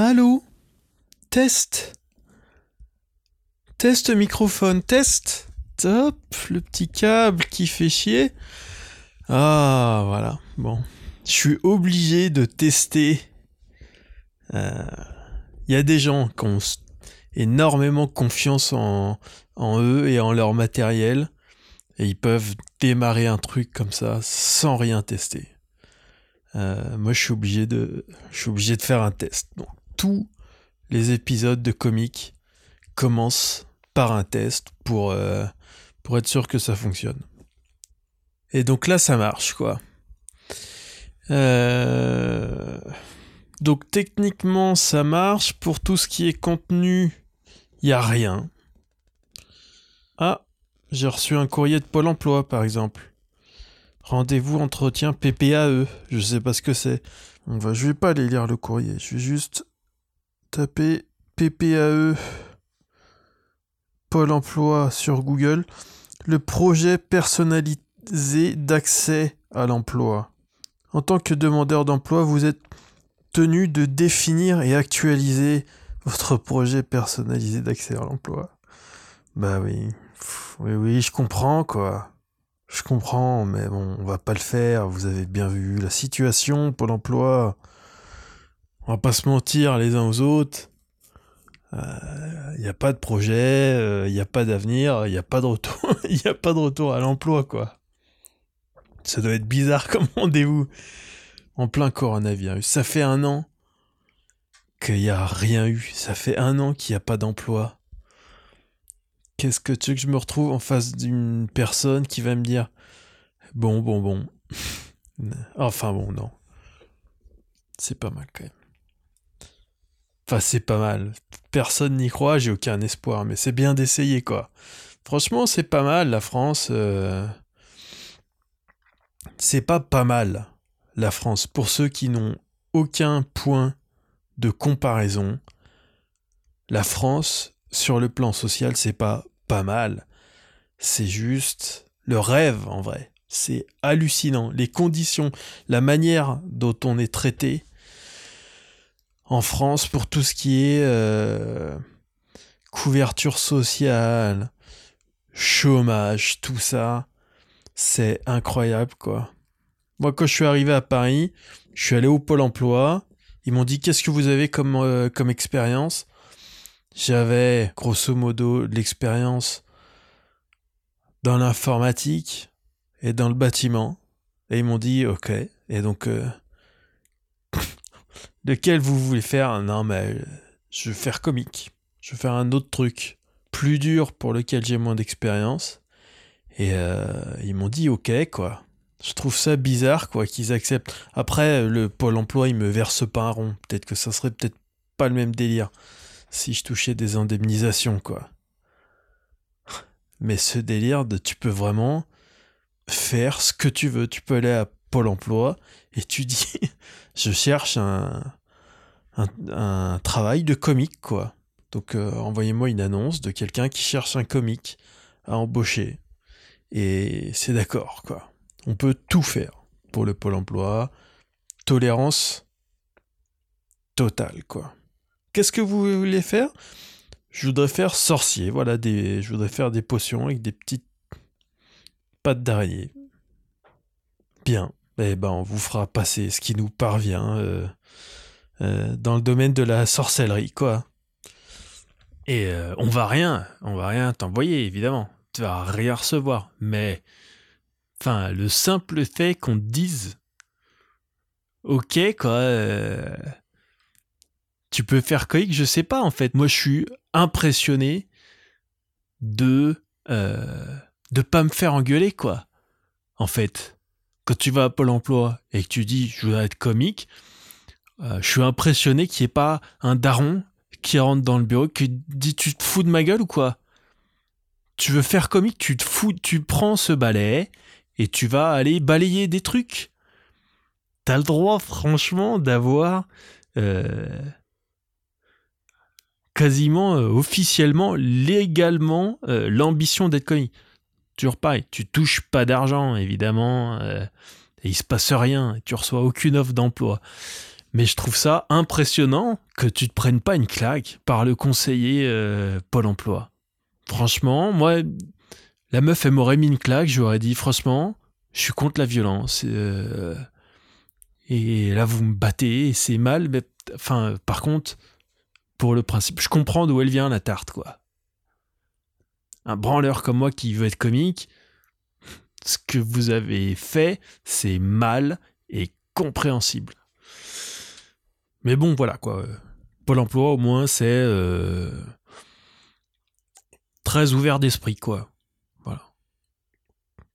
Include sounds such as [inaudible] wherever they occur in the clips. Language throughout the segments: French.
Allô? Test Test microphone, test Top Le petit câble qui fait chier. Ah, voilà. Bon. Je suis obligé de tester. Il euh, y a des gens qui ont énormément confiance en, eux et en leur matériel. Et ils peuvent démarrer un truc comme ça sans rien tester. Euh, moi, je suis obligé de, je suis obligé de faire un test. Tous les épisodes de comics commencent par un test pour, euh, pour être sûr que ça fonctionne. Et donc là, ça marche, quoi. Euh, donc techniquement, ça marche. Pour tout ce qui est contenu, il n'y a rien. Ah, j'ai reçu un courrier de Pôle emploi, par exemple. Rendez-vous entretien PPAE. Je sais pas ce que c'est. On va, je vais pas aller lire le courrier. Je vais juste taper PPAE Pôle emploi sur Google. Le projet personnalisé d'accès à l'emploi. En tant que demandeur d'emploi, vous êtes tenu de définir et actualiser votre projet personnalisé d'accès à l'emploi. Bah oui. Oui, oui, je comprends, quoi. Je comprends, mais bon, on va pas le faire. Vous avez bien vu la situation, Pôle emploi. On va pas se mentir les uns aux autres. Il euh, n'y a pas de projet, il euh, n'y a pas d'avenir, il n'y a pas de retour, [laughs] il a pas de retour à l'emploi, quoi. Ça doit être bizarre [laughs] comme rendez-vous en plein coronavirus. Ça fait un an qu'il n'y a rien eu. Ça fait un an qu'il n'y a pas d'emploi. Qu'est-ce que tu veux que je me retrouve en face d'une personne qui va me dire Bon, bon, bon. [laughs] enfin bon, non. C'est pas mal quand même. Enfin, c'est pas mal. Personne n'y croit, j'ai aucun espoir, mais c'est bien d'essayer, quoi. Franchement, c'est pas mal, la France. Euh, c'est pas pas mal, la France. Pour ceux qui n'ont aucun point de comparaison, la France, sur le plan social, c'est pas pas mal. C'est juste le rêve en vrai. C'est hallucinant. Les conditions, la manière dont on est traité en France pour tout ce qui est euh, couverture sociale, chômage, tout ça, c'est incroyable quoi. Moi quand je suis arrivé à Paris, je suis allé au pôle emploi, ils m'ont dit qu'est-ce que vous avez comme, euh, comme expérience? J'avais grosso modo de l'expérience dans l'informatique et dans le bâtiment. Et ils m'ont dit, ok. Et donc, euh, lequel vous voulez faire? Non, mais je veux faire comique. Je veux faire un autre truc plus dur pour lequel j'ai moins d'expérience. Et euh, ils m'ont dit, ok, quoi. Je trouve ça bizarre, quoi, qu'ils acceptent. Après, le pôle emploi, il me verse pas un rond. Peut-être que ça serait peut-être pas le même délire si je touchais des indemnisations, quoi. Mais ce délire de tu peux vraiment faire ce que tu veux. Tu peux aller à Pôle emploi et tu dis [laughs] je cherche un, un, travail de comique, quoi. Donc euh, envoyez-moi une annonce de quelqu'un qui cherche un comique à embaucher. Et c'est d'accord, quoi. On peut tout faire pour le Pôle emploi. Tolérance totale, quoi. Qu'est-ce que vous voulez faire? Je voudrais faire sorcier, voilà, des, je voudrais faire des potions avec des petites pattes d'araignée. Bien, eh ben on vous fera passer ce qui nous parvient euh, euh, dans le domaine de la sorcellerie, quoi. Et euh, on va rien, on va rien t'envoyer, évidemment. Tu vas rien recevoir. Mais, enfin, le simple fait qu'on te dise, ok, quoi, tu peux faire coïc, je sais pas en fait. Moi, je suis impressionné de euh, de pas me faire engueuler quoi. En fait, quand tu vas à Pôle Emploi et que tu dis je veux être comique, euh, je suis impressionné qu'il n'y ait pas un daron qui rentre dans le bureau qui dit tu te fous de ma gueule ou quoi? Tu veux faire comique, tu te fous, tu prends ce balai et tu vas aller balayer des trucs. T'as le droit franchement d'avoir euh, quasiment euh, officiellement, légalement, l'ambition d'être connu. Toujours pareil, tu touches pas d'argent, évidemment, et il se passe rien, tu reçois aucune offre d'emploi. Mais je trouve ça impressionnant que tu te prennes pas une claque par le conseiller euh, Pôle emploi. Franchement, moi, la meuf, elle m'aurait mis une claque, j'aurais dit, franchement, je suis contre la violence. Euh, et là, vous me battez, c'est mal, mais enfin, par contre, pour le principe, je comprends d'où elle vient, la tarte, quoi. Un branleur comme moi qui veut être comique, ce que vous avez fait, c'est mal et compréhensible. Mais bon, voilà, quoi. Pôle emploi, au moins, c'est euh, très ouvert d'esprit, quoi. Voilà.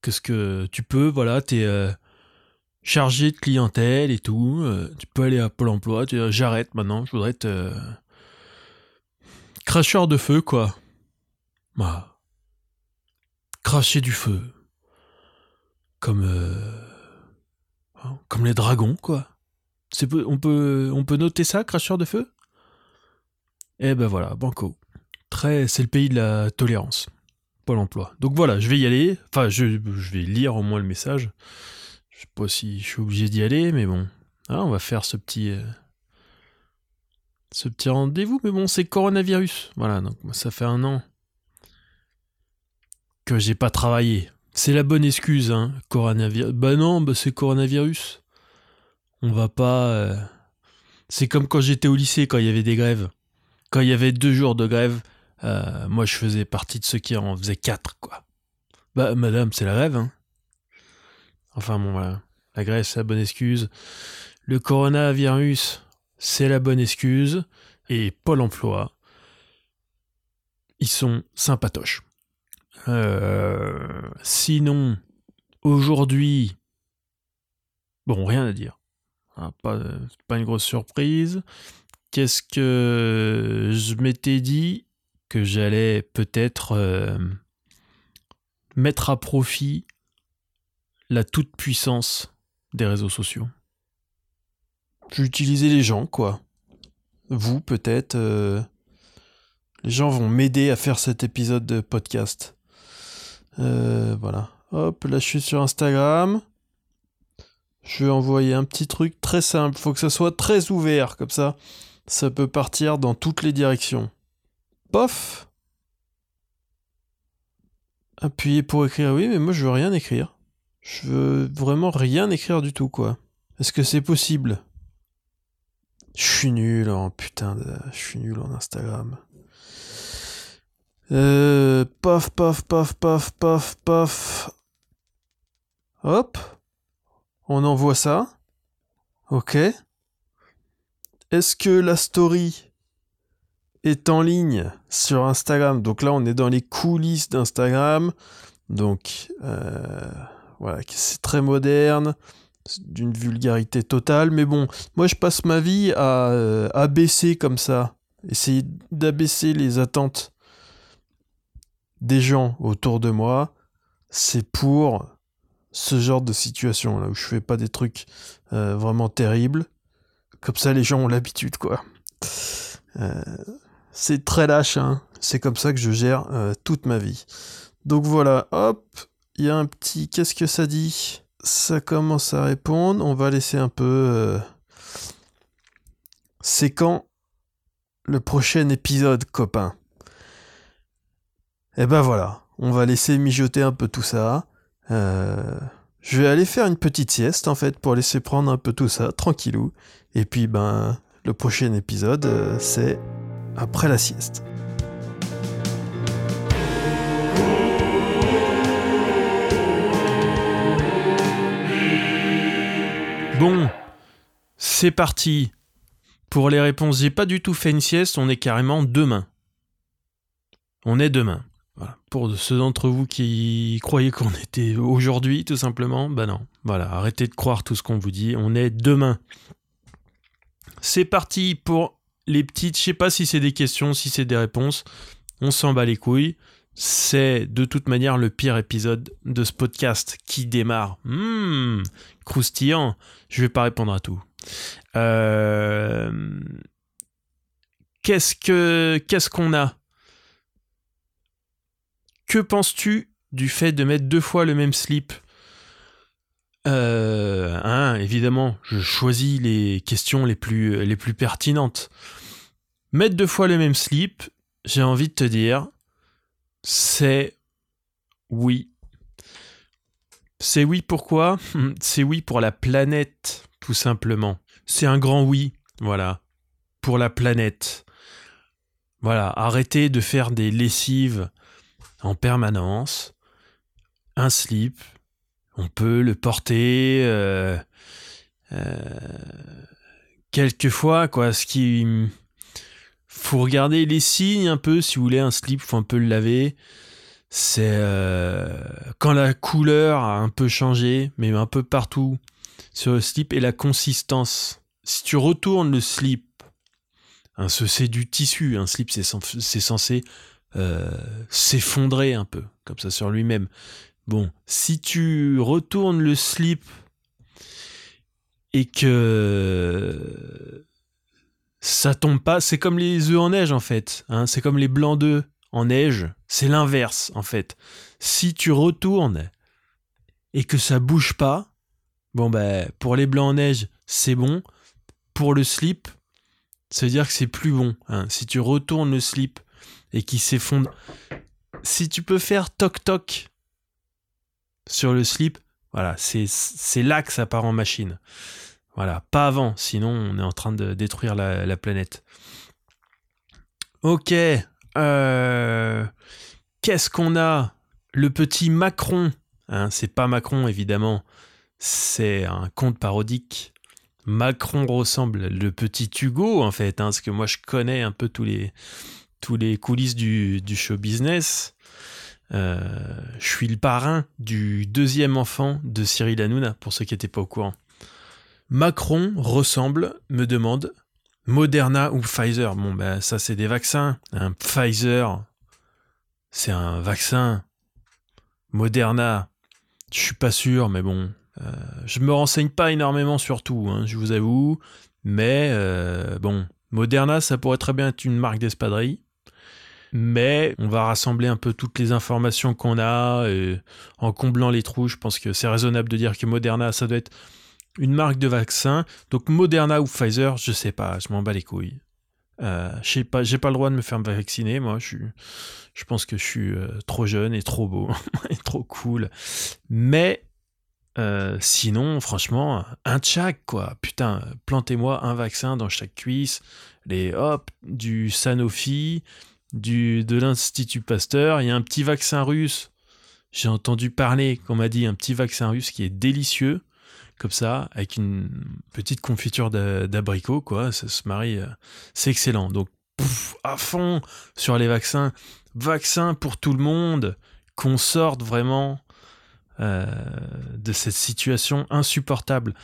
Qu'est-ce que tu peux, voilà, t'es euh, chargé de clientèle et tout. euh, tu peux aller à Pôle emploi, tu j'arrête maintenant, je voudrais être cracheur de feu, quoi. Voilà. Cracher du feu. Comme. hein, comme les dragons, quoi. On, peut, noter ça, cracheur de feu? Eh ben voilà, Banco. Très, c'est le pays de la tolérance. Pôle emploi. Donc voilà, je vais y aller. Enfin, je, vais lire au moins le message. Je sais pas si je suis obligé d'y aller, mais bon. Ah, on va faire ce petit. euh, rendez-vous, mais bon, c'est coronavirus. Voilà, donc ça fait un an que j'ai pas travaillé. C'est la bonne excuse, hein, coronavirus. Bah non, bah c'est coronavirus. On va pas. euh, C'est comme quand j'étais au lycée, quand il y avait des grèves. Quand il y avait deux jours de grève, euh, moi je faisais partie de ceux qui en faisaient quatre, quoi. Bah, madame, c'est la grève, hein. Enfin bon, voilà. La grève, c'est la bonne excuse. Le coronavirus, c'est la bonne excuse. Et Pôle emploi, ils sont sympatoches. Euh, sinon, aujourd'hui, bon, rien à dire. Ah, pas, pas une grosse surprise. Qu'est-ce que je m'étais dit que j'allais peut-être euh, mettre à profit la toute-puissance des réseaux sociaux? J'utilisais les gens, quoi. Vous, peut-être. euh, les gens vont m'aider à faire cet épisode de podcast. Euh, voilà. Hop, là je suis sur Instagram. Je vais envoyer un petit truc très simple. Faut que ça soit très ouvert, comme ça. Ça peut partir dans toutes les directions. Pof Appuyez pour écrire, oui, mais moi je veux rien écrire. Je veux vraiment rien écrire du tout, quoi. Est-ce que c'est possible? Je suis nul en putain de... Je suis nul en Instagram. Euh... Paf, paf, paf, paf, paf, paf. Hop. On envoie ça. Ok. Est-ce que la story est en ligne sur Instagram? Donc là, on est dans les coulisses d'Instagram. Donc, euh, voilà, c'est très moderne, d'une vulgarité totale. Mais bon, moi, je passe ma vie à euh, abaisser comme ça, essayer d'abaisser les attentes des gens autour de moi. C'est pour ce genre de situation là où je fais pas des trucs euh, vraiment terribles. Comme ça, les gens ont l'habitude, quoi. Euh, c'est très lâche, hein. C'est comme ça que je gère euh, toute ma vie. Donc voilà, hop, il y a un petit. Qu'est-ce que ça dit? Ça commence à répondre. On va laisser un peu. C'est quand le prochain épisode, copain? Et ben voilà, on va laisser mijoter un peu tout ça. Euh, Je vais aller faire une petite sieste en fait pour laisser prendre un peu tout ça, tranquillou. Et puis ben le prochain épisode, euh, c'est après la sieste. Bon, c'est parti. Pour les réponses, j'ai pas du tout fait une sieste, on est carrément demain. On est demain. Pour ceux d'entre vous qui croyaient qu'on était aujourd'hui, tout simplement, bah non. Voilà, arrêtez de croire tout ce qu'on vous dit, on est demain. C'est parti pour les petites, je sais pas si c'est des questions, si c'est des réponses, on s'en bat les couilles. C'est de toute manière le pire épisode de ce podcast qui démarre. Hmm, croustillant. Je vais pas répondre à tout. Euh, Qu'est-ce que qu'est-ce qu'on a? Que penses-tu du fait de mettre deux fois le même slip? Euh, hein, évidemment, je choisis les questions les plus, les plus pertinentes. Mettre deux fois le même slip, j'ai envie de te dire, c'est oui. C'est oui pourquoi? [laughs] C'est oui pour la planète, tout simplement. C'est un grand oui, voilà, pour la planète. Voilà, arrêtez de faire des lessives en permanence. Un slip, on peut le porter euh, euh, quelquefois, quoi. Ce qui faut regarder les signes un peu. Si vous voulez un slip, faut un peu le laver. C'est euh, quand la couleur a un peu changé, mais un peu partout sur le slip et la consistance. Si tu retournes le slip, hein, c'est du tissu, un slip c'est censé s'effondrer un peu comme ça sur lui-même. Bon, si tu retournes le slip et que ça tombe pas, c'est comme les œufs en neige en fait. Hein, c'est comme les blancs d'œufs en neige. C'est l'inverse en fait. Si tu retournes et que ça bouge pas, bon ben pour les blancs en neige c'est bon. Pour le slip, ça veut dire que c'est plus bon. Hein. Si tu retournes le slip et qu'il s'effondre, si tu peux faire toc toc sur le slip, voilà, c'est là que ça part en machine. Voilà, pas avant, sinon on est en train de détruire la, planète. Ok, euh, qu'est-ce qu'on a? Le petit Macron. Hein, c'est pas Macron évidemment, c'est un conte parodique. Macron ressemble le petit Hugo en fait, hein, parce que moi je connais un peu tous les tous les coulisses du, show business. Euh, je suis le parrain du deuxième enfant de Cyril Hanouna, pour ceux qui n'étaient pas au courant. Macron ressemble, me demande, Moderna ou Pfizer. Bon, ben ça c'est des vaccins. Un Pfizer, c'est un vaccin. Moderna, je suis pas sûr, mais bon. Euh, je me renseigne pas énormément sur tout, hein, je vous avoue. Mais euh, bon, Moderna, ça pourrait très bien être une marque d'espadrille mais on va rassembler un peu toutes les informations qu'on a en comblant les trous. Je pense que c'est raisonnable de dire que Moderna, ça doit être une marque de vaccin. Donc Moderna ou Pfizer, je sais pas, je m'en bats les couilles. Euh, j'ai pas, j'ai pas le droit de me faire vacciner, moi. Je, je pense que je suis euh, trop jeune et trop beau [laughs] et trop cool. Mais euh, sinon, franchement, un tchac, quoi. Putain, plantez-moi un vaccin dans chaque cuisse. Les hop, du Sanofi, du, de l'Institut Pasteur. Il y a un petit vaccin russe. J'ai entendu parler, qu'on m'a dit, un petit vaccin russe qui est délicieux, comme ça, avec une petite confiture d'abricot, quoi. Ça se marie. Euh, c'est excellent. Donc, à fond sur les vaccins. Vaccins pour tout le monde. Qu'on sorte vraiment euh, de cette situation insupportable.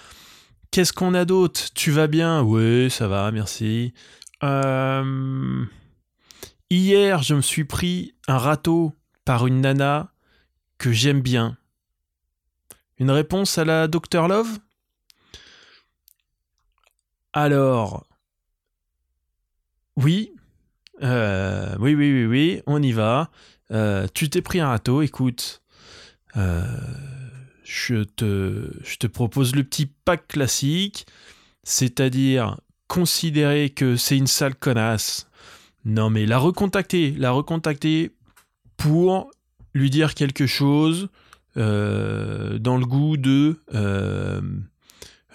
Qu'est-ce qu'on a d'autre? Tu vas bien? Oui, ça va, merci. Euh, Hier, je me suis pris un râteau par une nana que j'aime bien. Une réponse à la Dr Love? Alors, oui, euh, oui, oui, oui, oui, on y va. Euh, tu t'es pris un râteau, écoute. Euh, je, te, je te propose le petit pack classique, c'est-à-dire considérer que c'est une sale connasse non, mais la recontacter, la recontacter pour lui dire quelque chose euh, dans le goût de euh,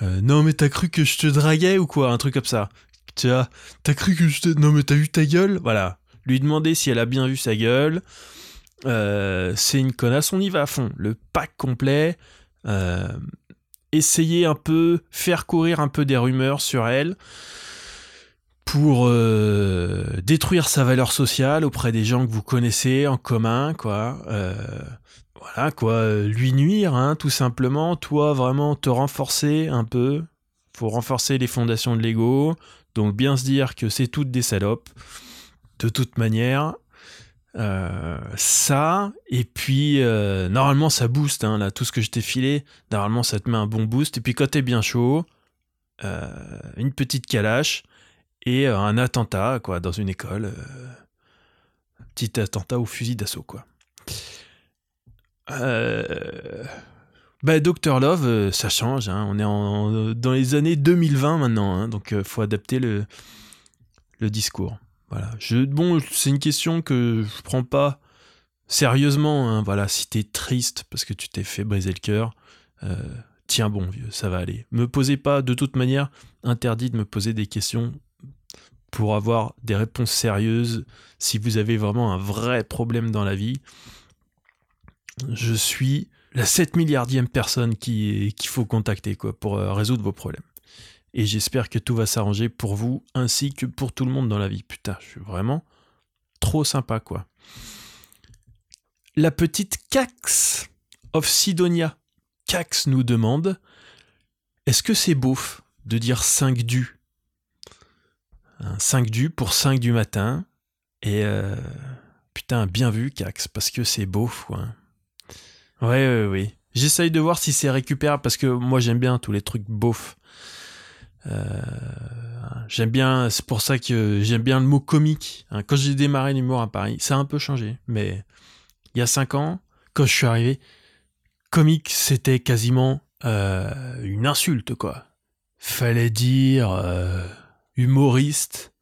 euh, non mais t'as cru que je te draguais ou quoi un truc comme ça. Tu as t'as cru que je te non mais t'as vu ta gueule? Voilà. Lui demander si elle a bien vu sa gueule c'est une connasse on y va à fond. Le pack complet essayer un peu faire courir un peu des rumeurs sur elle pour euh, détruire sa valeur sociale auprès des gens que vous connaissez en commun, quoi. Euh, voilà, quoi. Lui nuire, hein, tout simplement. Toi, vraiment te renforcer un peu. Faut renforcer les fondations de l'ego. Donc, bien se dire que c'est toutes des salopes. De toute manière. Euh, ça, et puis normalement ça booste, hein, là, tout ce que je t'ai filé, normalement ça te met un bon boost, et puis quand t'es bien chaud, une petite calache, et euh, un attentat quoi dans une école euh, un petit attentat au fusil d'assaut quoi euh, Bah, Dr Love, euh, ça change. hein. On est dans les années 2020 maintenant, hein, donc il faut adapter le, discours. Voilà. Bon, c'est une question que je prends pas sérieusement. hein. Voilà, si t'es triste parce que tu t'es fait briser le cœur, euh, tiens bon vieux, ça va aller. Me posez pas, de toute manière, interdit de me poser des questions pour avoir des réponses sérieuses. Si vous avez vraiment un vrai problème dans la vie, je suis la 7 milliardième personne qui qu'il faut contacter pour euh, résoudre vos problèmes. Et j'espère que tout va s'arranger pour vous ainsi que pour tout le monde dans la vie. Putain, je suis vraiment trop sympa quoi. La petite Cax of Sidonia. Cax nous demande Est-ce que c'est beauf de dire 5 du Un 5 du pour 5 du matin. Et euh, putain, bien vu Cax, parce que c'est beauf quoi. Ouais, ouais, ouais. J'essaye de voir si c'est récupérable parce que moi j'aime bien tous les trucs beaufs. Euh, j'aime bien, c'est pour ça que j'aime bien le mot comique. hein. Quand j'ai démarré l'humour à Paris, ça a un peu changé, mais il y a cinq ans, quand je suis arrivé, comique c'était quasiment euh, une insulte quoi. Fallait dire humoriste,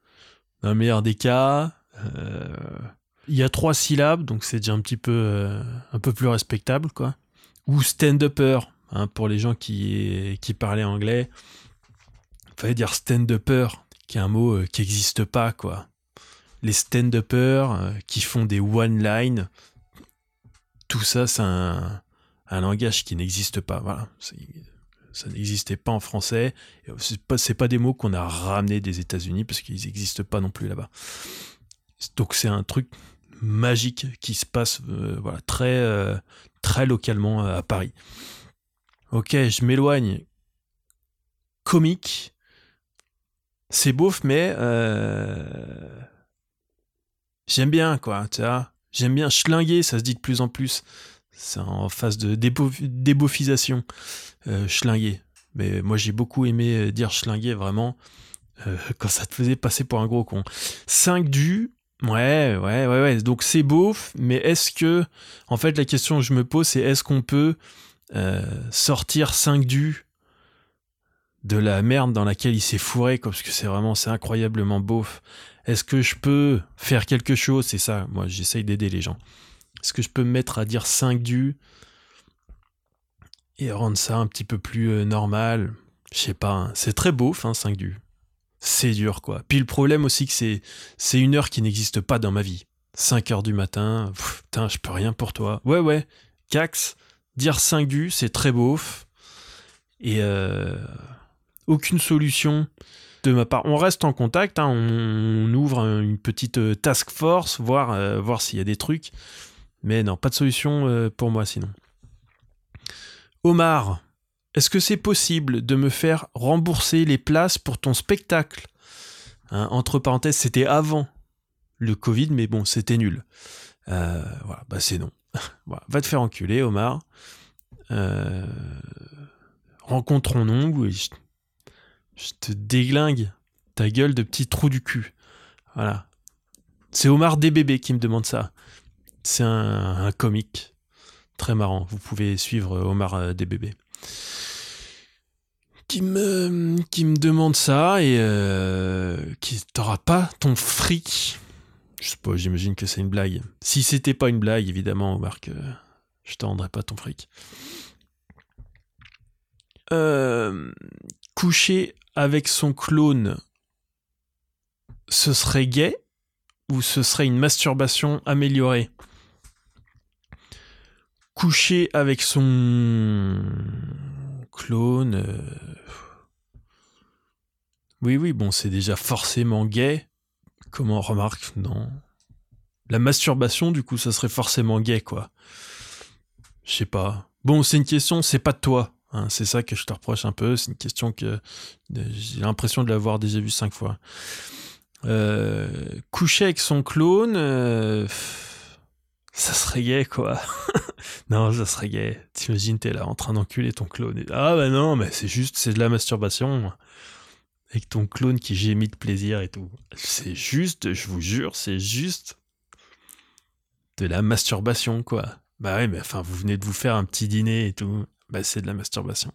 dans le meilleur des cas. euh, il y a trois syllabes, donc c'est déjà un petit peu, euh, un peu plus respectable, quoi. Ou stand-upper, hein, pour les gens qui, qui parlaient anglais. Fallait dire stand-upper, qui est un mot euh, qui n'existe pas, quoi. Les stand-uppers qui font des one-line, tout ça, c'est un, un langage qui n'existe pas. Voilà. Ça n'existait pas en français. Et C'est pas, pas des mots qu'on a ramenés des États-Unis parce qu'ils n'existent pas non plus là-bas. Donc c'est un truc magique qui se passe euh, très, euh, très localement euh, à Paris. Ok, je m'éloigne. Comique. C'est beauf, mais euh, j'aime bien, quoi. J'aime bien schlinguer, ça se dit de plus en plus. C'est en phase de débofisation, euh, schlinguer. Mais moi, j'ai beaucoup aimé euh, dire schlinguer, vraiment, euh, [laughs] quand ça te faisait passer pour un gros con. 5 du, Ouais, ouais, ouais, ouais. Donc c'est beauf, mais est-ce que, en fait, la question que je me pose, c'est est-ce qu'on peut sortir 5 du de la merde dans laquelle il s'est fourré, parce que c'est vraiment, c'est incroyablement beauf. Est-ce que je peux faire quelque chose? C'est ça, moi, j'essaye d'aider les gens. Est-ce que je peux me mettre à dire 5 du et rendre ça un petit peu plus euh, normal? Je sais pas, hein. c'est très beauf, hein, 5 du. C'est dur, quoi. Puis le problème aussi que c'est c'est une heure qui n'existe pas dans ma vie. 5 heures du matin, putain, je peux rien pour toi. Ouais, ouais, Cax, dire 5 du, c'est très beauf. Et euh, aucune solution de ma part. On reste en contact, hein, on, ouvre un- une petite euh, task force, voir, voir s'il y a des trucs. Mais non, pas de solution euh, pour moi sinon. Omar, est-ce que c'est possible de me faire rembourser les places pour ton spectacle? Hein, Entre parenthèses, c'était avant le Covid, mais bon, c'était nul. Euh, voilà, bah c'est non. [laughs] Va te faire enculer, Omar. Euh, Rencontrons-nous je, je te déglingue ta gueule de petit trou du cul. Voilà. C'est Omar DBB qui me demande ça. C'est un, comique très marrant. Vous pouvez suivre Omar euh, qui me, qui me demande ça et euh, qui t'aura pas ton fric. Je sais pas, j'imagine que c'est une blague. Si c'était pas une blague, évidemment, Omar, que je te rendrai pas ton fric. Euh, coucher avec son clone, ce serait gay ou ce serait une masturbation améliorée? Coucher avec son clone. euh, Oui, oui, bon, c'est déjà forcément gay. Comment remarque Non. La masturbation, du coup, ça serait forcément gay, quoi. Je sais pas. Bon, c'est une question, c'est pas de toi. hein, c'est ça que je te reproche un peu. C'est une question que euh, j'ai l'impression de l'avoir déjà vue cinq fois. Euh, coucher avec son clone, ça serait gay, quoi. [laughs] non, ça serait gay. T'imagines, t'es là en train d'enculer ton clone. Ah bah non, mais c'est juste, c'est de la masturbation. Avec ton clone qui gémit de plaisir et tout. C'est juste, je vous jure, c'est juste de la masturbation, quoi. Bah ouais, mais enfin, vous venez de vous faire un petit dîner et tout. bah, c'est de la masturbation.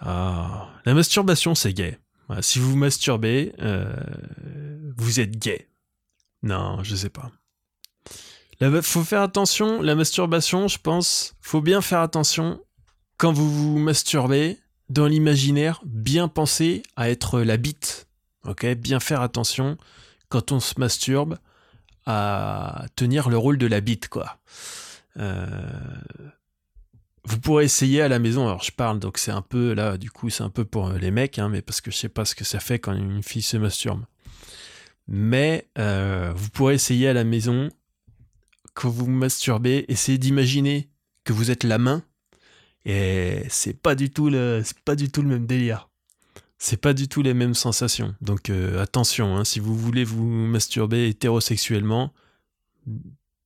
Ah, la masturbation, c'est gay. si vous vous masturbez, euh, vous êtes gay. Non, je sais pas. Il faut faire attention, la masturbation, je pense, faut bien faire attention quand vous vous masturbez, dans l'imaginaire, bien penser à être la bite. Ok, bien faire attention quand on se masturbe à tenir le rôle de la bite, quoi. Euh, vous pourrez essayer à la maison. Alors je parle, donc c'est un peu là, du coup, c'est un peu pour les mecs, hein, mais parce que je sais pas ce que ça fait quand une fille se masturbe. Mais euh, vous pourrez essayer à la maison quand vous vous masturbez, essayez d'imaginer que vous êtes la main et c'est pas du tout le, c'est pas du tout le même délire. C'est pas du tout les mêmes sensations. Donc euh, attention, hein, si vous voulez vous masturber hétérosexuellement,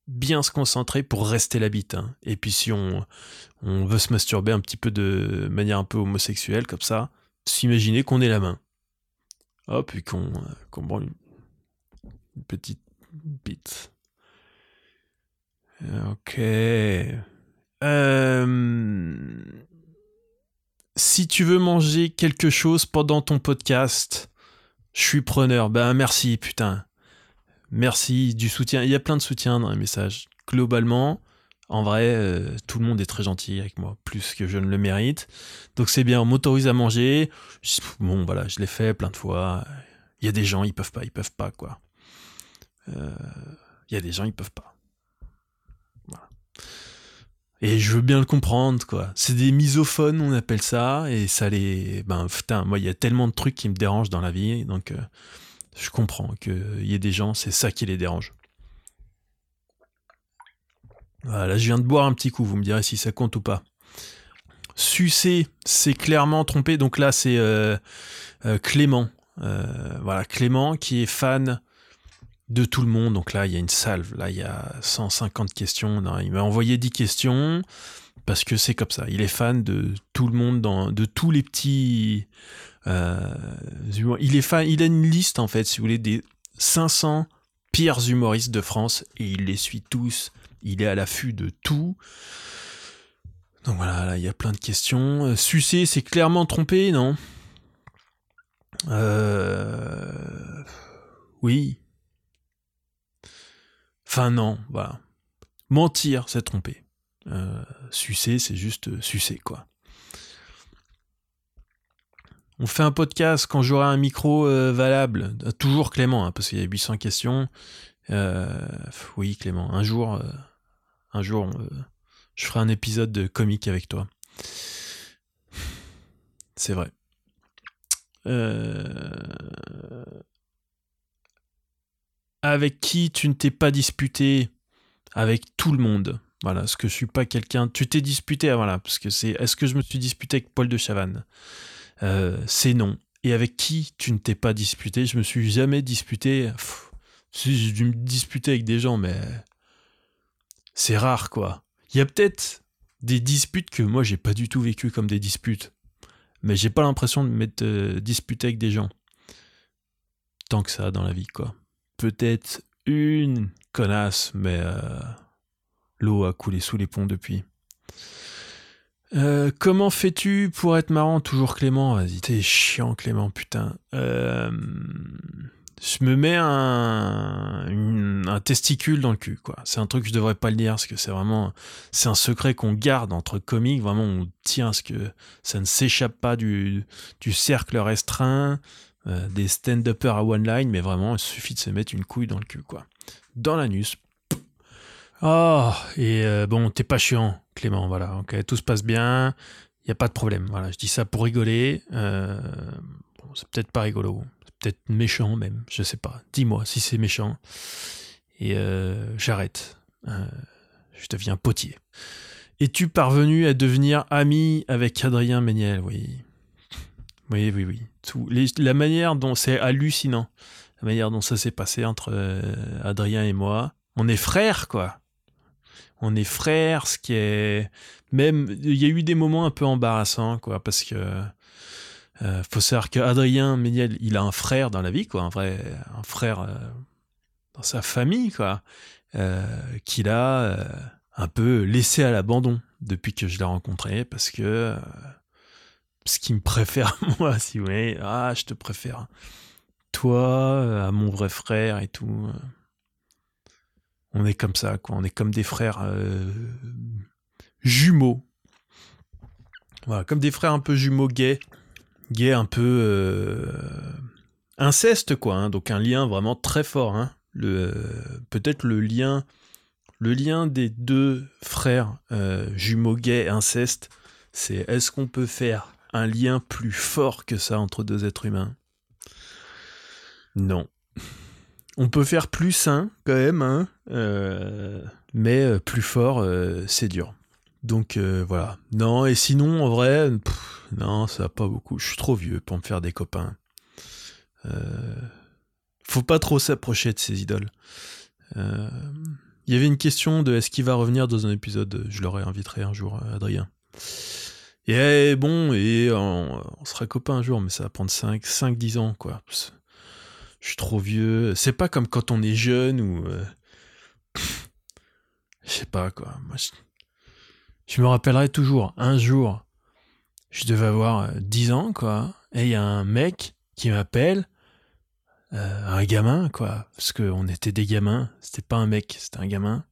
bien se concentrer pour rester la bite. Hein. Et puis si on, on veut se masturber un petit peu de manière un peu homosexuelle comme ça, s'imaginer qu'on est la main. Hop, et qu'on qu prend une, une petite bite. Ok. Euh, si tu veux manger quelque chose pendant ton podcast, je suis preneur. Ben merci, putain. Merci du soutien. Il y a plein de soutien dans les messages. Globalement, en vrai, euh, tout le monde est très gentil avec moi, plus que je ne le mérite. Donc c'est bien, on m'autorise à manger. Bon, voilà, je l'ai fait plein de fois. Il y a des gens, ils peuvent pas, ils peuvent pas, quoi. Euh, il y a des gens, ils peuvent pas. Et je veux bien le comprendre, quoi. C'est des misophones, on appelle ça, et ça les. Ben, putain, moi, il y a tellement de trucs qui me dérangent dans la vie, donc euh, je comprends qu'il y ait des gens, c'est ça qui les dérange. Voilà, je viens de boire un petit coup, vous me direz si ça compte ou pas. Sucer, c'est clairement trompé, donc là, c'est euh, euh, Clément. voilà, Clément qui est fan de tout le monde. Donc là, il y a une salve. Là, il y a 150 questions. il m'a envoyé 10 questions parce que c'est comme ça. Il est fan de tout le monde, de tous les petits. Euh, il est fan. Il a une liste en fait, si vous voulez, des 500 pires humoristes de France et il les suit tous. Il est à l'affût de tout. Donc voilà, là, il y a plein de questions. Euh, sucer, c'est clairement trompé, non? Euh... Oui, Enfin non, voilà. Mentir, c'est tromper. Euh, sucer, c'est juste euh, sucer, quoi. On fait un podcast quand j'aurai un micro euh, valable. Toujours Clément, hein, parce qu'il y a 800 questions. oui, Clément, un jour, un jour, je ferai un épisode de comique avec toi. C'est vrai. Avec qui tu ne t'es pas disputé avec tout le monde. Voilà, ce que je suis pas quelqu'un. Tu t'es disputé, ah, voilà, parce que c'est. Est-ce que je me suis disputé avec Paul de Chavannes? Euh, C'est non. Et avec qui tu ne t'es pas disputé? Je me suis jamais disputé. si j'ai dû me disputer avec des gens, mais c'est rare, quoi. Il y a peut-être des disputes que moi j'ai pas du tout vécu comme des disputes, mais j'ai pas l'impression de m'être euh, disputé avec des gens. Tant que ça dans la vie, quoi peut-être une connasse, mais euh, l'eau a coulé sous les ponts depuis. Euh, comment fais-tu pour être marrant? Toujours Clément, vas-y, t'es chiant Clément, putain. Euh, je me mets un, testicule dans le cul, quoi. C'est un truc que je devrais pas le dire, parce que c'est vraiment, c'est un secret qu'on garde entre comiques, vraiment on tient ce que ça ne s'échappe pas du cercle restreint, euh, des stand-uppers à one line, mais vraiment, il suffit de se mettre une couille dans le cul, quoi. Dans l'anus. Oh, et euh, bon, t'es pas chiant, Clément, voilà, ok, tout se passe bien, il n'y a pas de problème, voilà, je dis ça pour rigoler, euh, c'est peut-être pas rigolo, c'est peut-être méchant même, je sais pas, dis-moi si c'est méchant, et j'arrête, je deviens potier. Es-tu parvenu à devenir ami avec Adrien Méniel, oui oui, oui, oui. Tout. la manière dont c'est hallucinant, la manière dont ça s'est passé entre euh, Adrien et moi. On est frères, quoi. On est frères, ce qui est même. Il y a eu des moments un peu embarrassants, quoi, parce que euh, faut savoir qu'Adrien Méniel, il a un frère dans la vie, quoi, un vrai, un frère euh, dans sa famille, quoi, qu'il a un peu laissé à l'abandon depuis que je l'ai rencontré parce que euh, ce qui me préfère [laughs] moi, si vous voulez, ah, je te préfère toi à mon vrai frère et tout. On est comme ça, quoi. On est comme des frères euh, jumeaux. Voilà, comme des frères un peu jumeaux gays. Gays un peu euh, inceste, quoi. Hein. donc un lien vraiment très fort. Hein. Peut-être le lien, le lien des deux frères euh, jumeaux gays inceste, c'est est-ce qu'on peut faire un lien plus fort que ça entre deux êtres humains? Non. On peut faire plus sain quand même, hein, euh, mais euh, plus fort, euh, c'est dur. Donc voilà. Non, et sinon, en vrai, non, ça va pas beaucoup. Je suis trop vieux pour me faire des copains. faut pas trop s'approcher de ces idoles. Il y avait une question de est-ce qu'il va revenir dans un épisode? Je l'aurais invité un jour, Adrien. Et bon, et on, on, sera copains un jour, mais ça va prendre 5-10 ans, quoi je suis trop vieux. C'est pas comme quand on est jeune ou. Euh, je sais pas quoi. Moi, je... me rappellerai toujours, un jour, je devais avoir 10 euh, ans, quoi. Et il y a un mec qui m'appelle, euh, un gamin, quoi. Parce qu'on était des gamins. C'était pas un mec, c'était un gamin.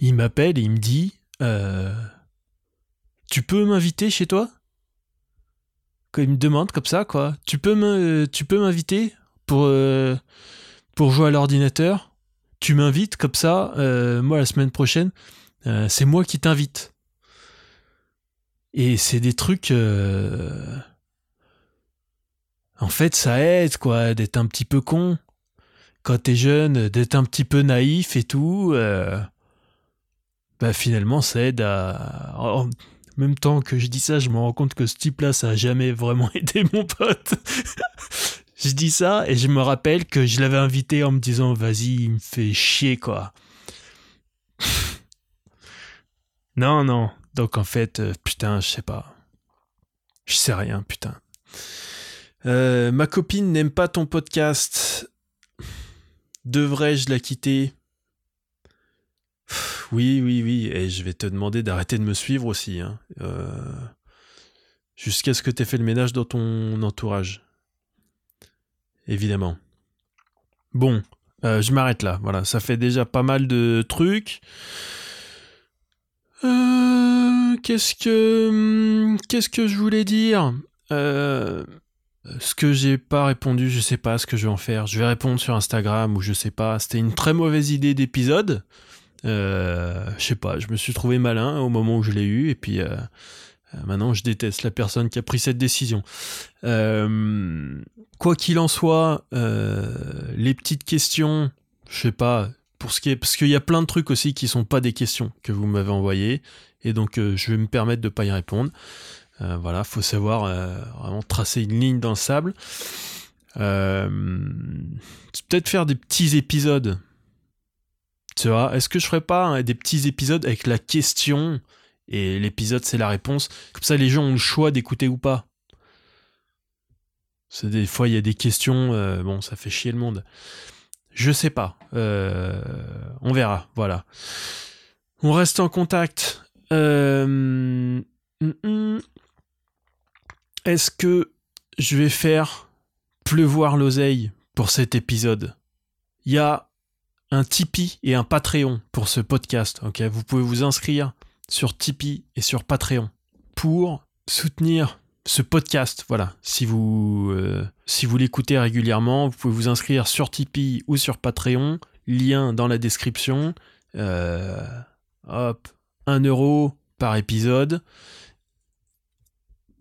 Il m'appelle et il me dit Tu peux m'inviter chez toi? Quand il me demande comme ça, quoi. Tu peux m'inviter pour, euh, pour jouer à l'ordinateur, tu m'invites comme ça, euh, moi la semaine prochaine, euh, c'est moi qui t'invite. Et c'est des trucs... En fait, ça aide, quoi, d'être un petit peu con. Quand t'es jeune, d'être un petit peu naïf et tout. bah finalement, ça aide à... Même temps que je dis ça, je me rends compte que ce type-là, ça a jamais vraiment [laughs] été mon pote je dis ça et je me rappelle que je l'avais invité en me disant vas-y, il me fait chier quoi. [laughs] non, non. Donc en fait, euh, putain, je sais pas. Je sais rien, putain. Euh, ma copine n'aime pas ton podcast. Devrais-je la quitter? Oui, oui, oui. Et je vais te demander d'arrêter de me suivre aussi. Hein. Euh, jusqu'à ce que tu aies fait le ménage dans ton entourage évidemment. Bon, euh, je m'arrête là. Voilà, ça fait déjà pas mal de trucs. Euh, qu'est-ce que hmm, qu'est-ce que je voulais dire? Ce que j'ai pas répondu, je sais pas ce que je vais en faire. Je vais répondre sur Instagram ou je sais pas. C'était une très mauvaise idée d'épisode. Je sais pas. Je me suis trouvé malin au moment où je l'ai eu et puis euh, maintenant, je déteste la personne qui a pris cette décision. Euh, quoi qu'il en soit, euh, les petites questions, je sais pas, pour ce qui est, parce qu'il y a plein de trucs aussi qui sont pas des questions que vous m'avez envoyées, et donc je vais me permettre de pas y répondre. voilà, faut savoir vraiment tracer une ligne dans le sable. Peut-être faire des petits épisodes. Est-ce que je ferais pas hein, des petits épisodes avec la question et l'épisode c'est la réponse. Comme ça les gens ont le choix d'écouter ou pas. C'est des fois il y a des questions, euh, bon ça fait chier le monde. Je sais pas, euh, on verra, voilà. On reste en contact. Euh, mm, mm. Est-ce que je vais faire pleuvoir l'oseille pour cet épisode? Il y a un Tipeee et un Patreon pour ce podcast. Vous pouvez vous inscrire sur Tipeee et sur Patreon pour soutenir ce podcast. Voilà, si vous, euh, si vous l'écoutez régulièrement, vous pouvez vous inscrire sur Tipeee ou sur Patreon. Lien dans la description. Euh, hop, 1 euro par épisode.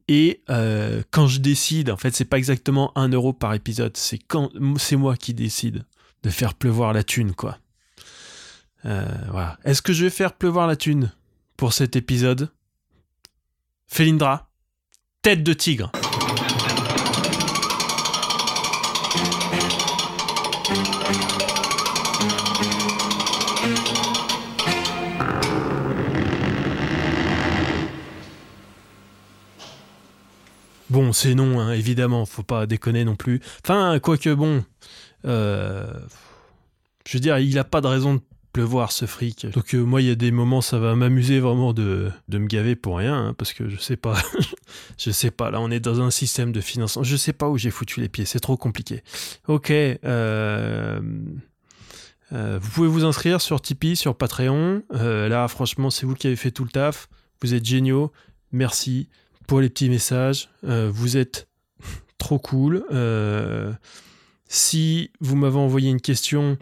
Et euh, quand je décide, en fait, c'est pas exactement 1 euro par épisode, c'est moi qui décide faire pleuvoir la thune, quoi. voilà. Est-ce que je vais faire pleuvoir la thune pour cet épisode? Felindra, tête de tigre. Bon, c'est non, hein, évidemment, faut pas déconner non plus. Enfin, quoique bon, euh, je veux dire, il a pas de raison de pleuvoir ce fric. Donc euh, moi, il y a des moments, ça va m'amuser vraiment de, de, me gaver pour rien, hein, parce que je sais pas, [laughs] je sais pas. Là, on est dans un système de financement. Je sais pas où j'ai foutu les pieds. C'est trop compliqué. Ok. Euh, euh, vous pouvez vous inscrire sur Tipeee, sur Patreon. là, franchement, c'est vous qui avez fait tout le taf. Vous êtes géniaux. Merci pour les petits messages. vous êtes [laughs] trop cool. Si vous m'avez envoyé une question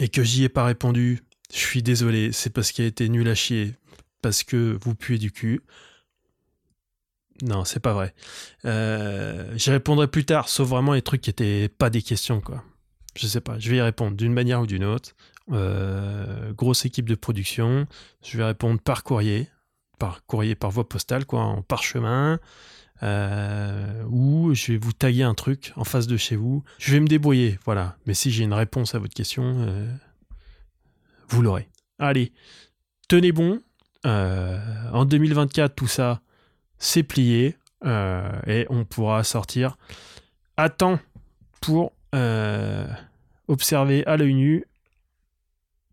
et que j'y ai pas répondu, je suis désolé, c'est parce qu'il a été nul à chier, parce que vous puez du cul. Non, c'est pas vrai. Euh, j'y répondrai plus tard, sauf vraiment les trucs qui étaient pas des questions, quoi. Je sais pas, je vais y répondre d'une manière ou d'une autre. Euh, grosse équipe de production, je vais répondre par courrier, par courrier, par voie postale, quoi, en parchemin. Euh, ou je vais vous taguer un truc en face de chez vous. Je vais me débrouiller, voilà. Mais si j'ai une réponse à votre question, euh, vous l'aurez. Allez, tenez bon. Euh, en 2024, tout ça, c'est plié et on pourra sortir à temps pour observer à l'œil nu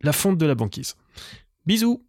la fonte de la banquise. Bisous